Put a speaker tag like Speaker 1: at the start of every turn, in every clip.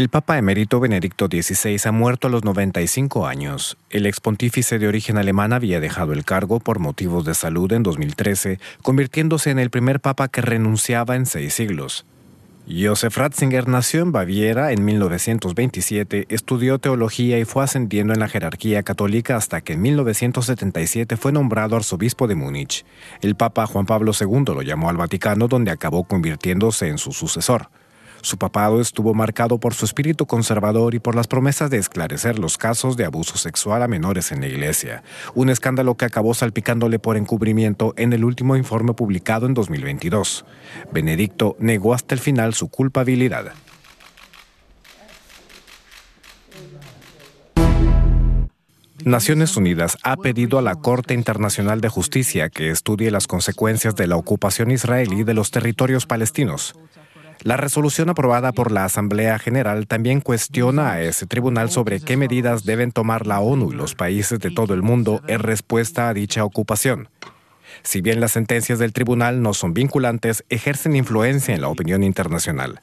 Speaker 1: El Papa emérito Benedicto XVI ha muerto a los 95 años. El ex pontífice de origen alemán había dejado el cargo por motivos de salud en 2013, convirtiéndose en el primer papa que renunciaba en seis siglos. Josef Ratzinger nació en Baviera en 1927, estudió teología y fue ascendiendo en la jerarquía católica hasta que en 1977 fue nombrado arzobispo de Múnich. El Papa Juan Pablo II lo llamó al Vaticano donde acabó convirtiéndose en su sucesor. Su papado estuvo marcado por su espíritu conservador y por las promesas de esclarecer los casos de abuso sexual a menores en la Iglesia, un escándalo que acabó salpicándole por encubrimiento en el último informe publicado en 2022. Benedicto negó hasta el final su culpabilidad. Naciones Unidas ha pedido a la Corte Internacional de Justicia que estudie las consecuencias de la ocupación israelí de los territorios palestinos. La resolución aprobada por la Asamblea General también cuestiona a ese tribunal sobre qué medidas deben tomar la ONU y los países de todo el mundo en respuesta a dicha ocupación. Si bien las sentencias del tribunal no son vinculantes, ejercen influencia en la opinión internacional.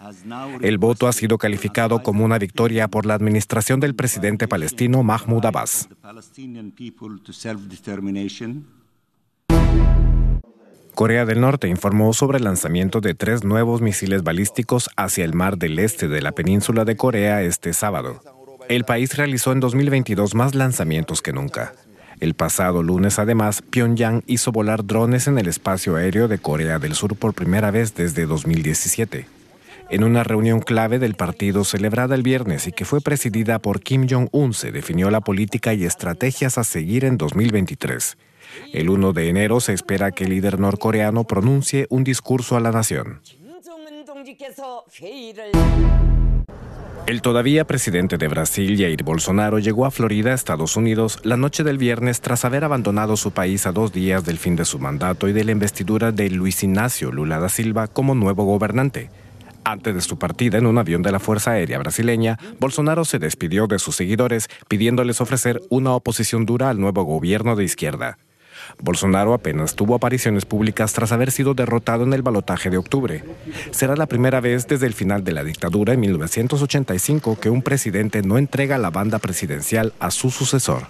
Speaker 1: El voto ha sido calificado como una victoria por la administración del presidente palestino Mahmoud Abbas. Corea del Norte informó sobre el lanzamiento de tres nuevos misiles balísticos hacia el mar del este de la península de Corea este sábado. El país realizó en 2022 más lanzamientos que nunca. El pasado lunes, además, Pyongyang hizo volar drones en el espacio aéreo de Corea del Sur por primera vez desde 2017. En una reunión clave del partido celebrada el viernes y que fue presidida por Kim Jong-un, se definió la política y estrategias a seguir en 2023. El 1 de enero se espera que el líder norcoreano pronuncie un discurso a la nación. El todavía presidente de Brasil, Jair Bolsonaro, llegó a Florida, Estados Unidos, la noche del viernes tras haber abandonado su país a dos días del fin de su mandato y de la investidura de Luis Ignacio Lula da Silva como nuevo gobernante. Antes de su partida en un avión de la Fuerza Aérea brasileña, Bolsonaro se despidió de sus seguidores pidiéndoles ofrecer una oposición dura al nuevo gobierno de izquierda. Bolsonaro apenas tuvo apariciones públicas tras haber sido derrotado en el balotaje de octubre. Será la primera vez desde el final de la dictadura en 1985 que un presidente no entrega la banda presidencial a su sucesor.